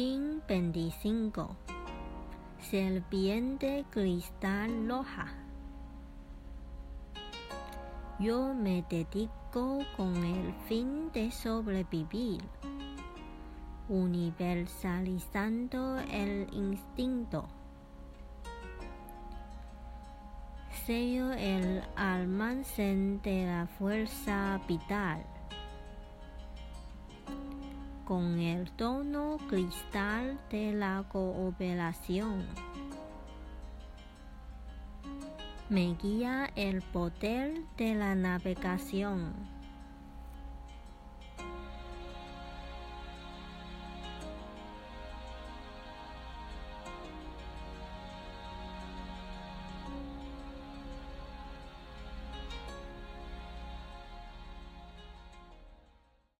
King 25 Serpiente Cristal Roja Yo me dedico con el fin de sobrevivir, universalizando el instinto. Sello el almacén de la fuerza vital con el tono cristal de la cooperación. Me guía el poder de la navegación.